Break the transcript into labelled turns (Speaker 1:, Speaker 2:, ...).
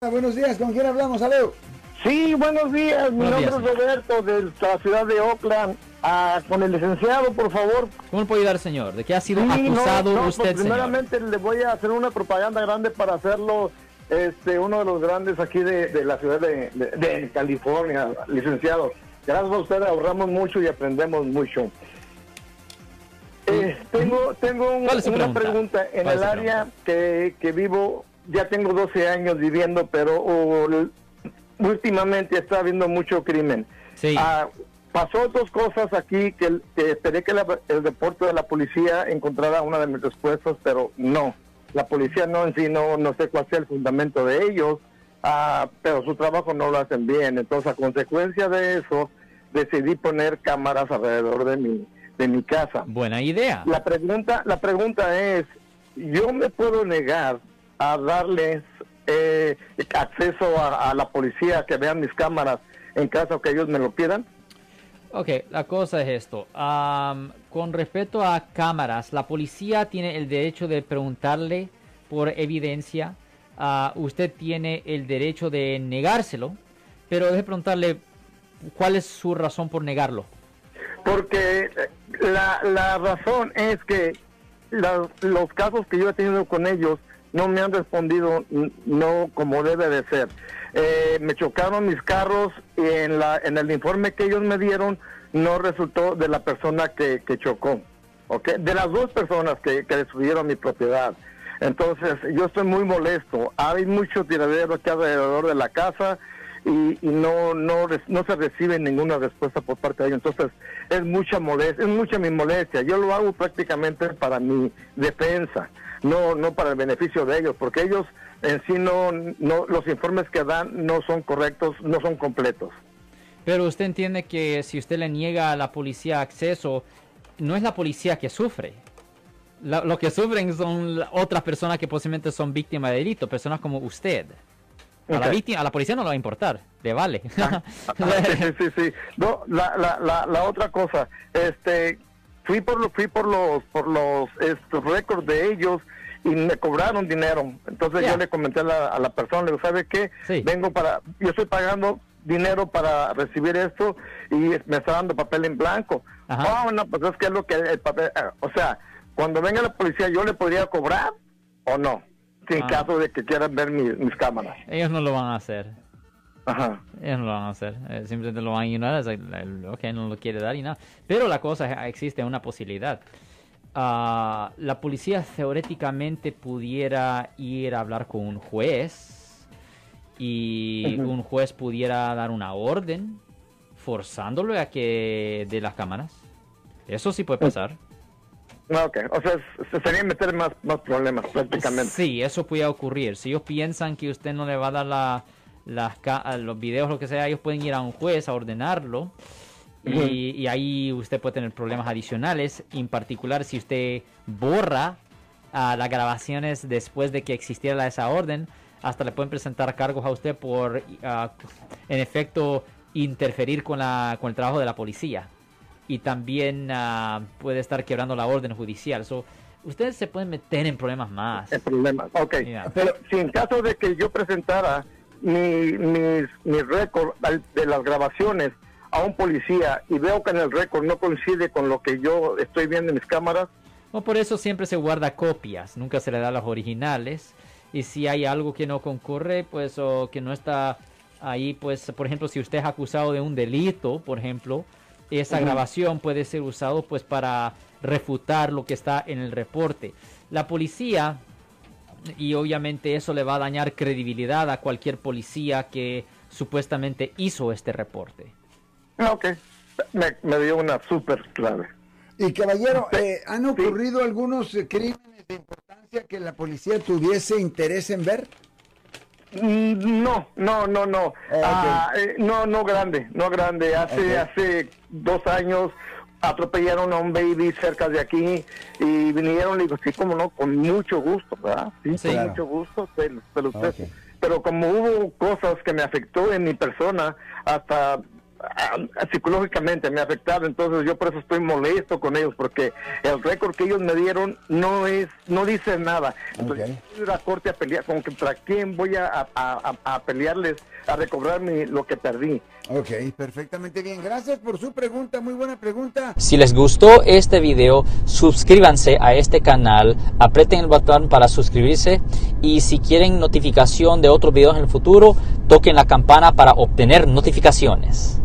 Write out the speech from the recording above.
Speaker 1: Buenos días, ¿con quién hablamos? Aleo.
Speaker 2: Sí, buenos días. Mi
Speaker 3: Buenos
Speaker 2: nombre
Speaker 3: días,
Speaker 2: es Roberto de la ciudad de Oakland. Ah, con el licenciado, por favor.
Speaker 3: ¿Cómo le puedo ayudar, señor? ¿De qué ha sido
Speaker 2: Sí, no,
Speaker 3: acusado
Speaker 2: no, pues,
Speaker 3: usted, señor?
Speaker 2: primeramente le voy a hacer una propaganda grande para hacerlo este uno de los grandes aquí de, de la ciudad de, de- de California, licenciado. Gracias a usted ahorramos mucho y aprendemos mucho. Eh, tengo tengo un-
Speaker 3: ¿Cuál es su
Speaker 2: una
Speaker 3: pregunta?
Speaker 2: pregunta. En
Speaker 3: ¿Cuál es
Speaker 2: el área
Speaker 3: pregunta?
Speaker 2: que, que vivo, ya tengo 12 años viviendo, pero oh, últimamente está habiendo mucho crimen.
Speaker 3: Sí.
Speaker 2: Ah, pasó dos cosas aquí que, esperé que la- el reporte de la policía encontrara una de mis respuestas, pero no. La policía no en sí, no, no sé cuál sea el fundamento de ellos, ah, pero su trabajo no lo hacen bien. Entonces, a consecuencia de eso, decidí poner cámaras alrededor de mi, de mi casa.
Speaker 3: Buena idea.
Speaker 2: La pregunta, la pregunta es, ¿yo me puedo negar a darles eh, acceso a, a la policía que vean mis cámaras en caso que ellos me lo pidan?
Speaker 3: Ok, la cosa es esto. Con respecto a cámaras, la policía tiene el derecho de preguntarle por evidencia. Ah, usted tiene el derecho de negárselo, pero deje preguntarle cuál es su razón por negarlo.
Speaker 2: Porque eh, la, la razón es que la- los casos que yo he tenido con ellos no me han respondido no como debe de ser. Eh, me chocaron mis carros y en, la, en el informe que ellos me dieron no resultó de la persona que, que chocó, ¿ok? De las dos personas que, que destruyeron mi propiedad. Entonces, yo estoy muy molesto. Hay mucho tiradero aquí alrededor de la casa y, no, no, no se recibe ninguna respuesta por parte de ellos. Entonces, es mucha molestia, es mucha mi molestia. Yo lo hago prácticamente para mi defensa, no, no para el beneficio de ellos, porque ellos en sí no, no, los informes que dan no son correctos, no son completos.
Speaker 3: Pero usted entiende que si usted le niega a la policía acceso, no es la policía que sufre. La- lo que sufren son otras personas que posiblemente son víctimas de delito, personas como usted. A, la, víctima, a la policía no le va a importar, le vale.
Speaker 2: Ah, sí, sí, sí, sí. No, la, la, la, la otra cosa, este, fui por los, fui por los, por los estos récords de ellos y me cobraron dinero. Entonces yo le comenté a la, a la persona, le digo, ¿sabe qué?
Speaker 3: Sí.
Speaker 2: Vengo para, yo estoy pagando dinero para recibir esto y me está dando papel en blanco.
Speaker 3: Ajá.
Speaker 2: Oh, no, pues es que es lo que el papel, eh, o sea, cuando venga la policía, ¿yo le podría cobrar o no? En
Speaker 3: Ah.
Speaker 2: caso de que quieran ver mis, mis cámaras.
Speaker 3: Ellos no lo van a hacer.
Speaker 2: Ajá.
Speaker 3: Ellos no lo van a hacer. Eh, simplemente lo van a ignorar. ok, no lo quiere dar y nada. Pero la cosa es, existe una posibilidad. Ah, la policía teóricamente pudiera ir a hablar con un juez y un juez pudiera dar una orden forzándolo a que de las cámaras. Eso sí puede pasar.
Speaker 2: No, ok, o sea, se- sería meter más, más problemas prácticamente.
Speaker 3: Sí, eso puede ocurrir. Si ellos piensan que usted no le va a dar la, las los videos, lo que sea, ellos pueden ir a un juez a ordenarlo. Y, y ahí usted puede tener problemas adicionales, en particular si usted borra ah, las grabaciones después de que existiera esa orden, hasta le pueden presentar cargos a usted por, ah, en efecto, interferir con, la, con el trabajo de la policía. Y también ah, puede estar quebrando la orden judicial. So, ustedes se pueden meter en problemas más.
Speaker 2: El problema, ok. Pero si en caso de que yo presentara mi, mis, mi récord de las grabaciones a un policía y veo que en el récord no coincide con lo que yo estoy viendo en mis cámaras,
Speaker 3: O por eso siempre se guarda copias, nunca se le da las originales. Y si hay algo que no concurre, pues o que no está ahí, pues por ejemplo, si usted es acusado de un delito, por ejemplo, esa grabación puede ser usado pues para refutar lo que está en el reporte. La policía y obviamente eso le va a dañar credibilidad a cualquier policía que supuestamente hizo este reporte.
Speaker 2: ah, ok, me, me dio una súper clave.
Speaker 1: Y caballero, eh, ¿han ocurrido algunos eh, crímenes de importancia que la policía tuviese interés en ver?
Speaker 2: Mm, No, no, no, no.
Speaker 1: Ok.
Speaker 2: Ah, eh, no, no grande, no grande. Hace, hace dos años atropellaron a un baby cerca de aquí y vinieron y digo, sí, como no, con mucho gusto, ¿verdad? Sí,
Speaker 3: Sí.
Speaker 2: con
Speaker 1: Claro.
Speaker 2: mucho gusto, pero, pero usted-
Speaker 1: Ok.
Speaker 2: pero como hubo cosas que me afectó en mi persona, hasta psicológicamente me ha afectado, entonces yo por eso estoy molesto con ellos porque el récord que ellos me dieron no es, no dice nada. Entonces, yo ir a corte a pelear, como que para quién voy a, a, a, pelearles, a recobrar lo que perdí.
Speaker 1: Ok, perfectamente bien. Gracias por su pregunta, muy buena pregunta.
Speaker 3: Si les gustó este video, suscríbanse a este canal, aprieten el botón para suscribirse y si quieren notificación de otros videos en el futuro, toquen la campana para obtener notificaciones.